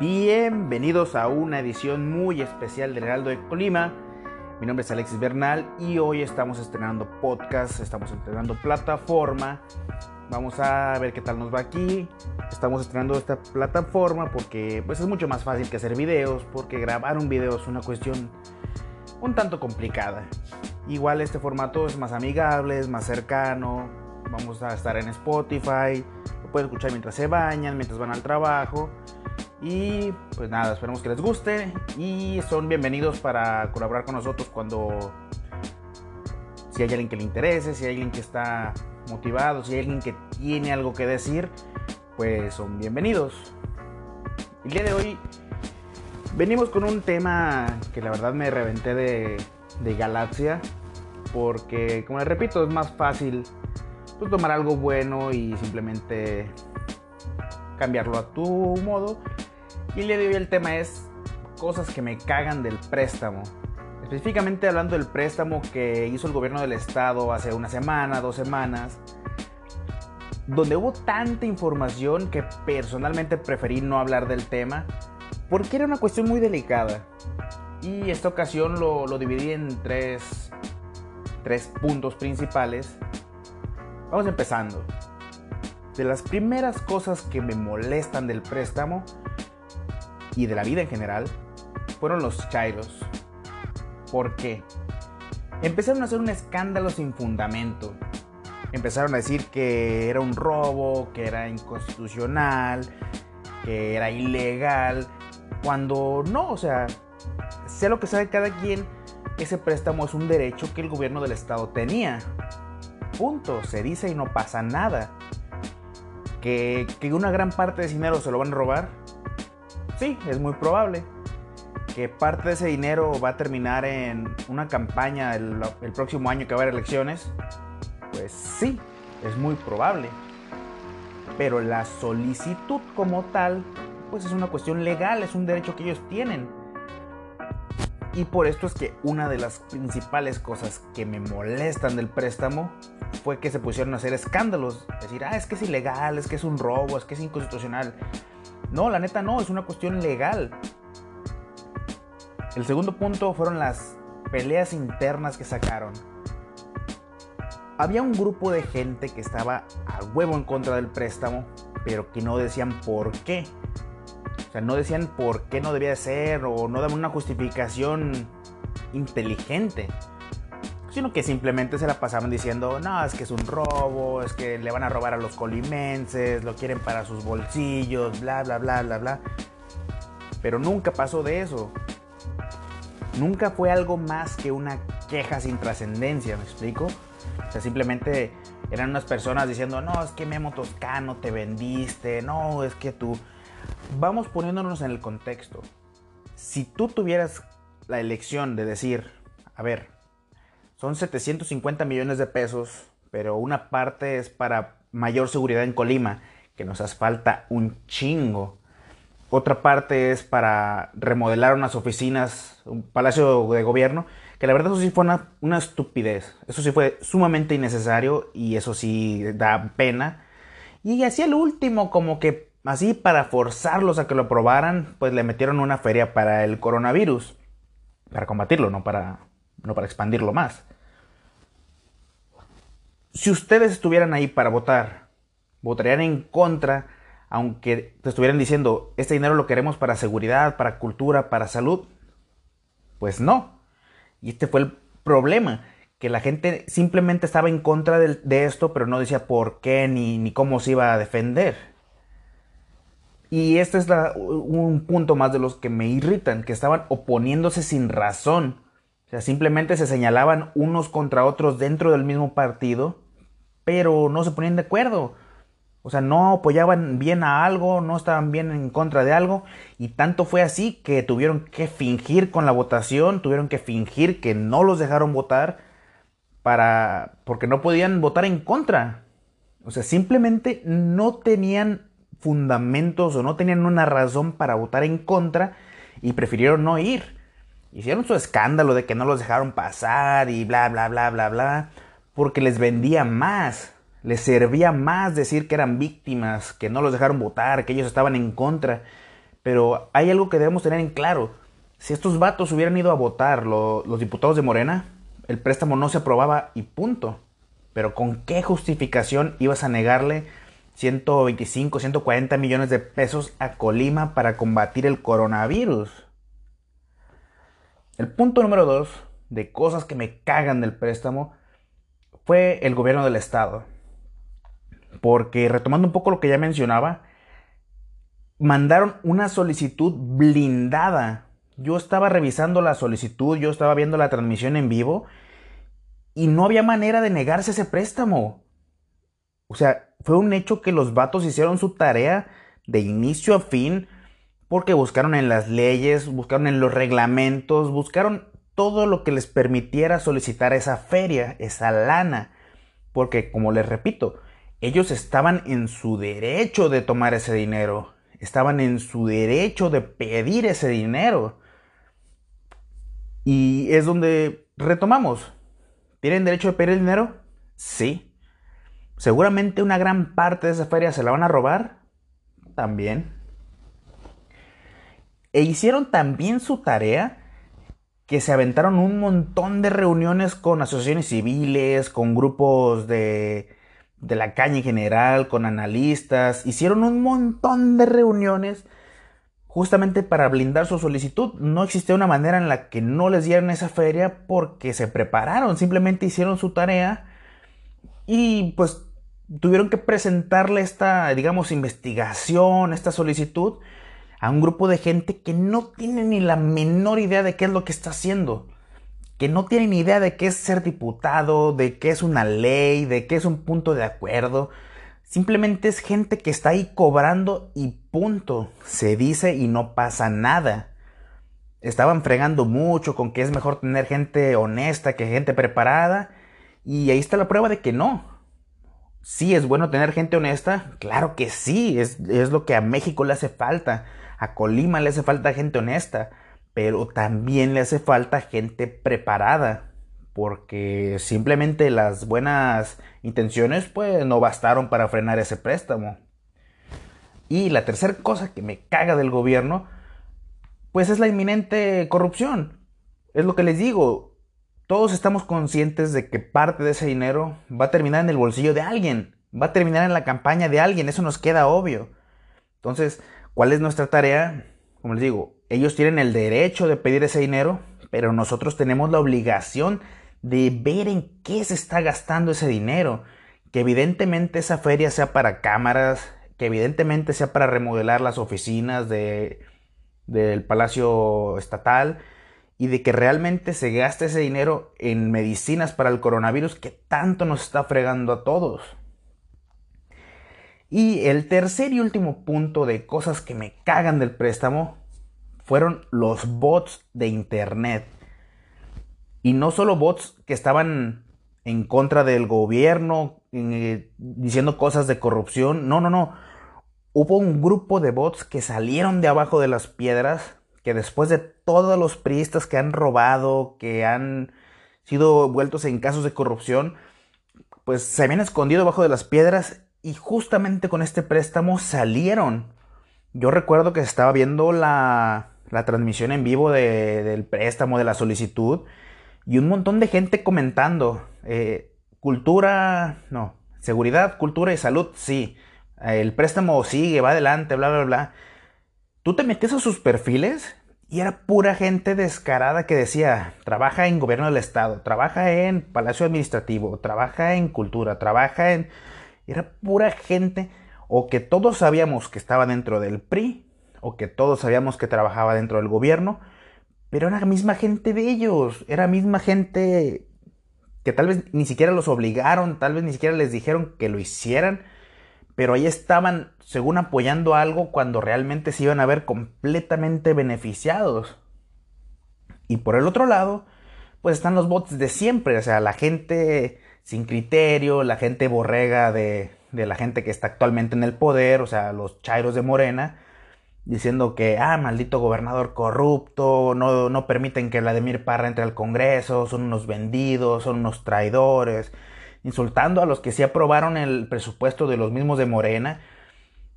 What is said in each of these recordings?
Bienvenidos a una edición muy especial del Heraldo de Colima. Mi nombre es Alexis Bernal y hoy estamos estrenando podcast, estamos estrenando plataforma. Vamos a ver qué tal nos va aquí. Estamos estrenando esta plataforma porque pues es mucho más fácil que hacer videos, porque grabar un video es una cuestión un tanto complicada. Igual este formato es más amigable, es más cercano. Vamos a estar en Spotify, pueden escuchar mientras se bañan, mientras van al trabajo. Y pues nada, esperemos que les guste y son bienvenidos para colaborar con nosotros cuando si hay alguien que le interese, si hay alguien que está motivado, si hay alguien que tiene algo que decir, pues son bienvenidos. El día de hoy venimos con un tema que la verdad me reventé de, de Galaxia, porque como les repito, es más fácil pues, tomar algo bueno y simplemente cambiarlo a tu modo y de hoy el tema es cosas que me cagan del préstamo. Específicamente hablando del préstamo que hizo el gobierno del estado hace una semana, dos semanas, donde hubo tanta información que personalmente preferí no hablar del tema, porque era una cuestión muy delicada. Y esta ocasión lo, lo dividí en tres, tres puntos principales. Vamos empezando. De las primeras cosas que me molestan del préstamo y de la vida en general fueron los chairos. ¿Por qué? Empezaron a hacer un escándalo sin fundamento. Empezaron a decir que era un robo, que era inconstitucional, que era ilegal, cuando no, o sea, sea lo que sabe cada quien, ese préstamo es un derecho que el gobierno del estado tenía. Punto, se dice y no pasa nada. Que, que una gran parte de ese dinero se lo van a robar, sí, es muy probable que parte de ese dinero va a terminar en una campaña el, el, próximo año que va a haber elecciones, pues sí, es muy probable. Pero la solicitud como tal, pues es una cuestión legal, es un derecho que ellos tienen. Y por esto es que una de las principales cosas que me molestan del préstamo fue que se pusieron a hacer escándalos. Decir, ah, es que es ilegal, es que es un robo, es que es inconstitucional. No, la neta no, es una cuestión legal. El segundo punto fueron las peleas internas que sacaron. Había un grupo de gente que estaba a huevo en contra del préstamo, pero que no decían por qué. O sea, no decían por qué no debía ser o no daban una justificación inteligente sino que simplemente se la pasaban diciendo, no, es que es un robo, es que le van a robar a los colimenses, lo quieren para sus bolsillos, bla, bla, bla, bla, bla. Pero nunca pasó de eso. Nunca fue algo más que una queja sin trascendencia, ¿me explico? O sea, simplemente eran unas personas diciendo, no, es que Memo Toscano te vendiste, no, es que tú... Vamos poniéndonos en el contexto. Si tú tuvieras la elección de decir, a ver, son 750 millones de pesos, pero una parte es para mayor seguridad en Colima, que nos hace falta un chingo. Otra parte es para remodelar unas oficinas, un palacio de gobierno, que la verdad eso sí fue una, una estupidez. Eso sí fue sumamente innecesario y eso sí da pena. Y así el último, como que así para forzarlos a que lo aprobaran, pues le metieron una feria para el coronavirus. Para combatirlo, no para, no para expandirlo más. Si ustedes estuvieran ahí para votar, votarían en contra, aunque te estuvieran diciendo, este dinero lo queremos para seguridad, para cultura, para salud. Pues no. Y este fue el problema, que la gente simplemente estaba en contra de, de esto, pero no decía por qué ni, ni, cómo se iba a defender. Y este es un punto más de los que me irritan, que estaban oponiéndose sin razón. O sea, simplemente se señalaban unos contra otros dentro del mismo partido pero no se ponían de acuerdo. O sea, no apoyaban bien a algo, no estaban bien en contra de algo. Y tanto fue así que tuvieron que fingir con la votación, tuvieron que fingir que no los dejaron votar para. porque no podían votar en contra. O sea, simplemente no tenían fundamentos o no tenían una razón para votar en contra y prefirieron no ir. Hicieron su escándalo de que no los dejaron pasar y bla, bla, bla, bla, bla porque les vendía más. Les servía más decir que eran víctimas, que no los dejaron votar, que ellos estaban en contra. Pero hay algo que debemos tener en claro. Si estos vatos hubieran ido a votar, los diputados de Morena, el préstamo no se aprobaba y punto. Pero ¿con qué justificación ibas a negarle 125, 140 millones de pesos a Colima para combatir el coronavirus? El punto número dos de cosas que me cagan del préstamo fue el gobierno del estado. Porque retomando un poco lo que ya mencionaba, mandaron una solicitud blindada. Yo estaba revisando la solicitud, yo estaba viendo la transmisión en vivo y no había manera de negarse ese préstamo. O sea, fue un hecho que los vatos hicieron su tarea de inicio a fin porque buscaron en las leyes, buscaron en los reglamentos, buscaron todo lo que les permitiera solicitar esa feria, esa lana. Porque, como les repito, ellos estaban en su derecho de tomar ese dinero. Estaban en su derecho de pedir ese dinero. Y es donde retomamos. ¿Tienen derecho de pedir el dinero? Sí. Seguramente una gran parte de esa feria se la van a robar. También. E hicieron también su tarea que se aventaron un montón de reuniones con asociaciones civiles, con grupos de, de la caña en general, con analistas. Hicieron un montón de reuniones justamente para blindar su solicitud. No existía una manera en la que no les dieran esa feria porque se prepararon, simplemente hicieron su tarea y pues tuvieron que presentarle esta, digamos, investigación, esta solicitud a un grupo de gente que no tiene ni la menor idea de qué es lo que está haciendo, que no tiene ni idea de qué es ser diputado, de qué es una ley, de qué es un punto de acuerdo. Simplemente es gente que está ahí cobrando y punto. Se dice y no pasa nada. Estaban fregando mucho con que es mejor tener gente honesta que gente preparada. Y ahí está la prueba de que no. Sí, es bueno tener gente honesta. Claro que sí, es, es lo que a México le hace falta. A Colima le hace falta gente honesta, pero también le hace falta gente preparada, porque simplemente las buenas intenciones pues no bastaron para frenar ese préstamo. Y la tercera cosa que me caga del gobierno, pues es la inminente corrupción. Es lo que les digo, todos estamos conscientes de que parte de ese dinero va a terminar en el bolsillo de alguien, va a terminar en la campaña de alguien, eso nos queda obvio. Entonces, ¿Cuál es nuestra tarea? Como les digo, ellos tienen el derecho de pedir ese dinero, pero nosotros tenemos la obligación de ver en qué se está gastando ese dinero. Que evidentemente esa feria sea para cámaras, que evidentemente sea para remodelar las oficinas de, del Palacio Estatal y de que realmente se gaste ese dinero en medicinas para el coronavirus que tanto nos está fregando a todos. Y el tercer y último punto de cosas que me cagan del préstamo fueron los bots de Internet. Y no solo bots que estaban en contra del gobierno, eh, diciendo cosas de corrupción. No, no, no. Hubo un grupo de bots que salieron de abajo de las piedras, que después de todos los priistas que han robado, que han sido vueltos en casos de corrupción, pues se habían escondido debajo de las piedras y justamente con este préstamo salieron. Yo recuerdo que estaba viendo la, la transmisión en vivo del préstamo, de la solicitud, y un montón de gente comentando. Eh, cultura, no. Seguridad, cultura y salud, sí. El préstamo sigue, va adelante, bla, bla, bla. Tú te metes a sus perfiles y era pura gente descarada que decía, trabaja en gobierno del estado, trabaja en palacio administrativo, trabaja en cultura, trabaja en era pura gente o que todos sabíamos que estaba dentro del PRI o que todos sabíamos que trabajaba dentro del gobierno, pero era la misma gente de ellos, era la misma gente que tal vez ni siquiera los obligaron, tal vez ni siquiera les dijeron que lo hicieran, pero ahí estaban, según apoyando algo, cuando realmente se iban a ver completamente beneficiados. Y por el otro lado, pues están los bots de siempre, o sea, la gente sin criterio, la gente borrega de, de la gente que está actualmente en el poder, o sea, los chairos de Morena, diciendo que, ah, maldito gobernador corrupto, no, no permiten que Vladimir Parra entre al Congreso, son unos vendidos, son unos traidores, insultando a los que sí aprobaron el presupuesto de los mismos de Morena,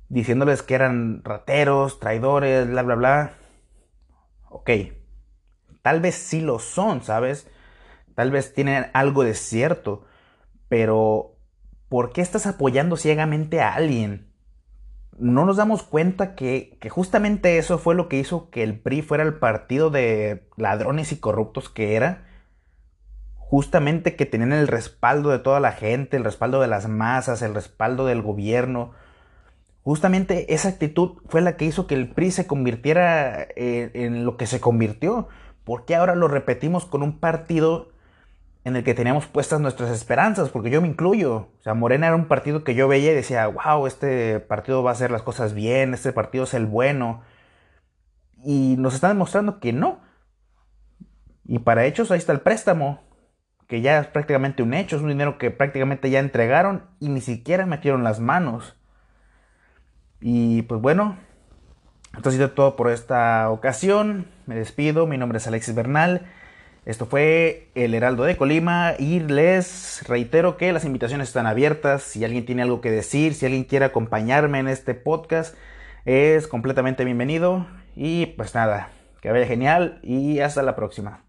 diciéndoles que eran rateros, traidores, bla, bla, bla. Ok, tal vez sí lo son, ¿sabes? Tal vez tienen algo de cierto, pero ¿por qué estás apoyando ciegamente a alguien? no nos damos cuenta que, justamente eso fue lo que hizo que el PRI fuera el partido de ladrones y corruptos que era. Justamente que tenían el respaldo de toda la gente, el respaldo de las masas, el respaldo del gobierno. Justamente esa actitud fue la que hizo que el PRI se convirtiera en, en lo que se convirtió. porque ahora lo repetimos con un partido en el que teníamos puestas nuestras esperanzas, porque yo me incluyo. O sea, Morena era un partido que yo veía y decía, wow, este partido va a hacer las cosas bien, este partido es el bueno. Y nos están demostrando que no. Y para hechos ahí está el préstamo, que ya es prácticamente un hecho, es un dinero que prácticamente ya entregaron y ni siquiera metieron las manos. Y pues bueno, esto ha sido todo por esta ocasión. Me despido, mi nombre es Alexis Bernal. Esto fue el Heraldo de Colima y les reitero que las invitaciones están abiertas. Si alguien tiene algo que decir, si alguien quiere acompañarme en este podcast, es completamente bienvenido. Y pues nada, que vaya genial y hasta la próxima.